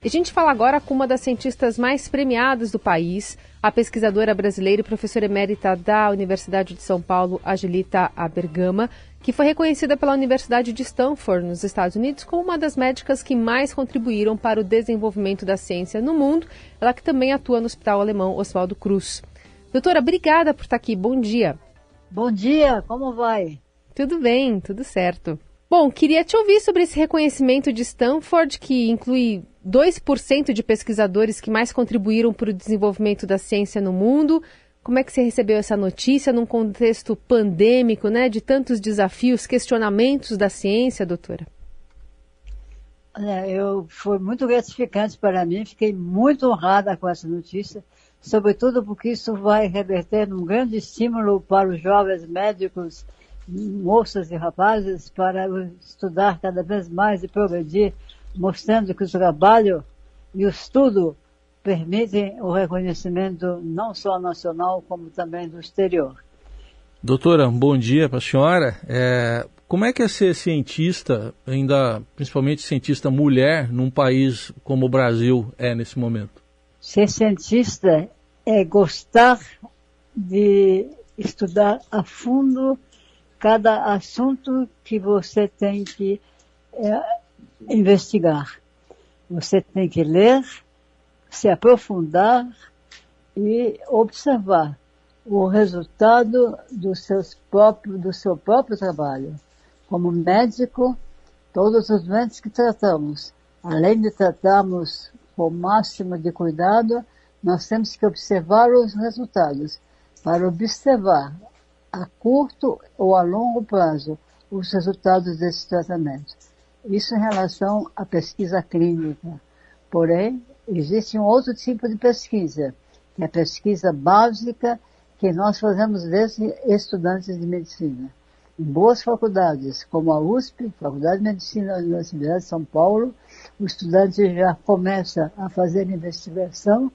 A gente fala agora com uma das cientistas mais premiadas do país, a pesquisadora brasileira e professora emérita da Universidade de São Paulo, Agilita Abergama, que foi reconhecida pela Universidade de Stanford, nos Estados Unidos, como uma das médicas que mais contribuíram para o desenvolvimento da ciência no mundo, ela que também atua no Hospital Alemão Oswaldo Cruz. Doutora, obrigada por estar aqui. Bom dia. Bom dia, como vai? Tudo bem, tudo certo. Bom, queria te ouvir sobre esse reconhecimento de Stanford, que inclui 2% de pesquisadores que mais contribuíram para o desenvolvimento da ciência no mundo. Como é que você recebeu essa notícia num contexto pandêmico, né, de tantos desafios, questionamentos da ciência, doutora? Olha, eu foi muito gratificante para mim, fiquei muito honrada com essa notícia, sobretudo porque isso vai reverter num grande estímulo para os jovens médicos moças e rapazes para estudar cada vez mais e progredir, mostrando que o trabalho e o estudo permitem o reconhecimento não só nacional, como também do exterior. Doutora, bom dia para a senhora. É, como é que é ser cientista, ainda principalmente cientista mulher, num país como o Brasil é nesse momento? Ser cientista é gostar de estudar a fundo cada assunto que você tem que é, investigar. Você tem que ler, se aprofundar e observar o resultado do, seus próprios, do seu próprio trabalho. Como médico, todos os doentes que tratamos, além de tratarmos com o máximo de cuidado, nós temos que observar os resultados para observar a curto ou a longo prazo os resultados desse tratamento. Isso em relação à pesquisa clínica. Porém, existe um outro tipo de pesquisa, que é a pesquisa básica que nós fazemos desde estudantes de medicina. Em boas faculdades, como a USP, Faculdade de Medicina da Universidade de São Paulo, o estudante já começa a fazer investigação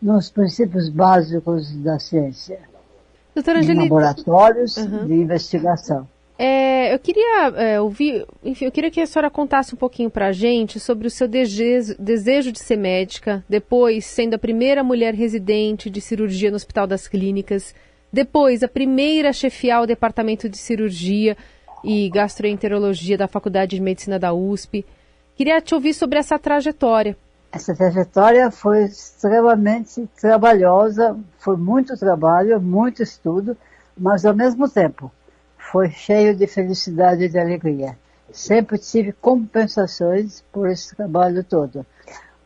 nos princípios básicos da ciência. Doutora laboratórios uhum. de investigação. É, eu queria é, ouvir, enfim, eu queria que a senhora contasse um pouquinho para a gente sobre o seu desejo, desejo de ser médica, depois sendo a primeira mulher residente de cirurgia no Hospital das Clínicas, depois a primeira a chefiar o departamento de cirurgia e gastroenterologia da Faculdade de Medicina da USP. Queria te ouvir sobre essa trajetória. Essa trajetória foi extremamente trabalhosa, foi muito trabalho, muito estudo, mas ao mesmo tempo foi cheio de felicidade e de alegria. Sempre tive compensações por esse trabalho todo.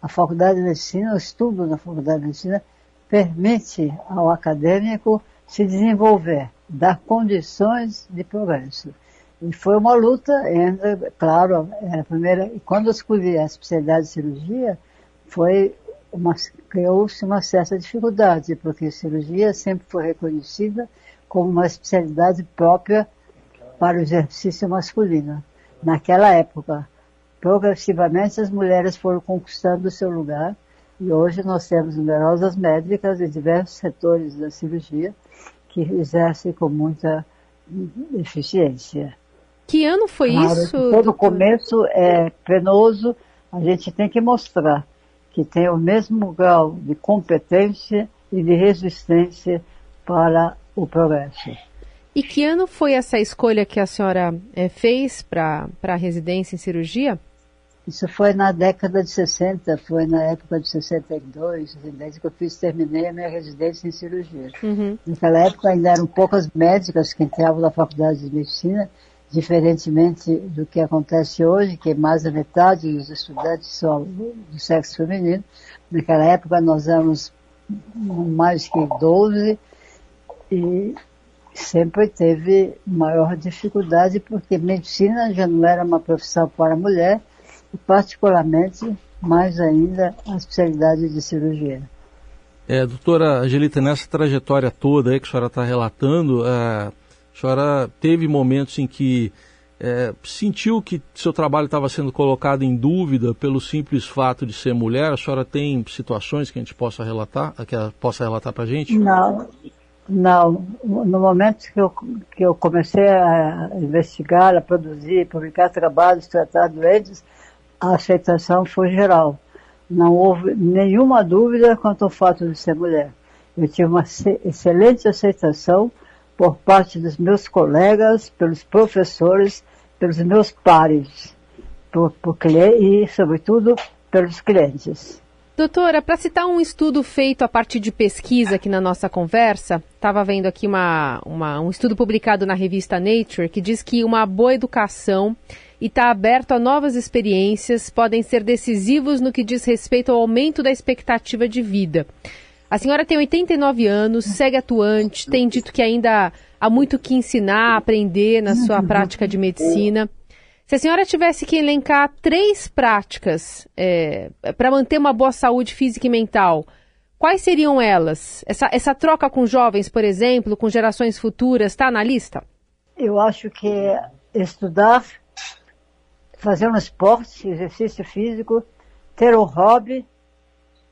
A Faculdade de Medicina, o estudo na Faculdade de Medicina, permite ao acadêmico se desenvolver, dar condições de progresso. E foi uma luta entre, claro, a primeira, e quando eu escolhi a especialidade de cirurgia, foi uma, criou-se uma certa dificuldade, porque a cirurgia sempre foi reconhecida como uma especialidade própria para o exercício masculino. Naquela época, progressivamente as mulheres foram conquistando o seu lugar e hoje nós temos numerosas médicas em diversos setores da cirurgia que exercem com muita eficiência. Que ano foi claro, isso? Todo doutor? começo é penoso, a gente tem que mostrar que tem o mesmo grau de competência e de resistência para o progresso. E que ano foi essa escolha que a senhora é, fez para a residência em cirurgia? Isso foi na década de 60, foi na época de 62, desde que eu fiz, terminei a minha residência em cirurgia. Uhum. Naquela época ainda eram poucas médicas que entravam na faculdade de medicina, diferentemente do que acontece hoje, que mais da metade dos estudantes são do sexo feminino. Naquela época nós éramos mais que 12 e sempre teve maior dificuldade porque medicina já não era uma profissão para mulher e particularmente mais ainda a especialidade de cirurgia. É, doutora Angelita, nessa trajetória toda aí que a senhora está relatando, é a senhora teve momentos em que é, sentiu que seu trabalho estava sendo colocado em dúvida pelo simples fato de ser mulher? A senhora tem situações que a gente possa relatar, que possa relatar para a gente? Não, não. No momento que eu, que eu comecei a investigar, a produzir, publicar trabalhos, tratar doentes, a aceitação foi geral. Não houve nenhuma dúvida quanto ao fato de ser mulher. Eu tive uma excelente aceitação por parte dos meus colegas, pelos professores, pelos meus pares, por, por, e, sobretudo, pelos clientes. Doutora, para citar um estudo feito a partir de pesquisa aqui na nossa conversa, estava vendo aqui uma, uma, um estudo publicado na revista Nature que diz que uma boa educação e está aberto a novas experiências podem ser decisivos no que diz respeito ao aumento da expectativa de vida. A senhora tem 89 anos, segue atuante, tem dito que ainda há muito que ensinar, aprender na sua prática de medicina. Se a senhora tivesse que elencar três práticas é, para manter uma boa saúde física e mental, quais seriam elas? Essa, essa troca com jovens, por exemplo, com gerações futuras, está na lista? Eu acho que estudar, fazer um esporte, exercício físico, ter um hobby,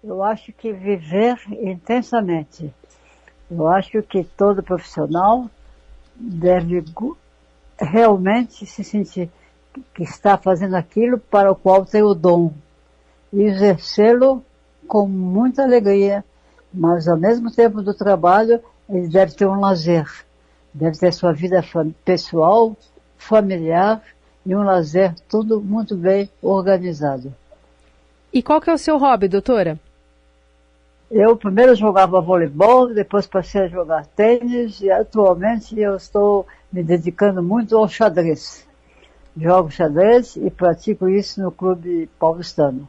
eu acho que viver intensamente. Eu acho que todo profissional deve realmente se sentir que está fazendo aquilo para o qual tem o dom e exercê-lo com muita alegria, mas ao mesmo tempo do trabalho ele deve ter um lazer, deve ter sua vida pessoal, familiar e um lazer tudo muito bem organizado. E qual que é o seu hobby, doutora? Eu primeiro jogava voleibol, depois passei a jogar tênis e atualmente eu estou me dedicando muito ao xadrez jogo xadrez e pratico isso no clube paulistano.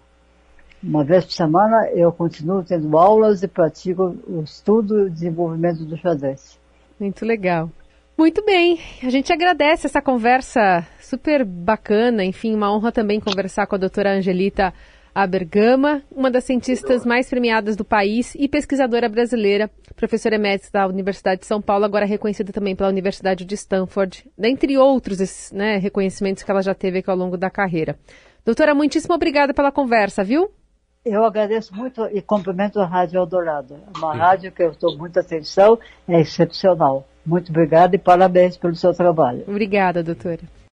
Uma vez por semana eu continuo tendo aulas e pratico o estudo e o desenvolvimento do xadrez. Muito legal. Muito bem, a gente agradece essa conversa super bacana, enfim, uma honra também conversar com a doutora Angelita a Bergama, uma das cientistas mais premiadas do país e pesquisadora brasileira, professora emérita da Universidade de São Paulo, agora reconhecida também pela Universidade de Stanford, dentre outros né, reconhecimentos que ela já teve aqui ao longo da carreira. Doutora, muitíssimo obrigada pela conversa, viu? Eu agradeço muito e cumprimento a Rádio Eldorado. É uma Sim. rádio que eu estou muita atenção, é excepcional. Muito obrigada e parabéns pelo seu trabalho. Obrigada, doutora.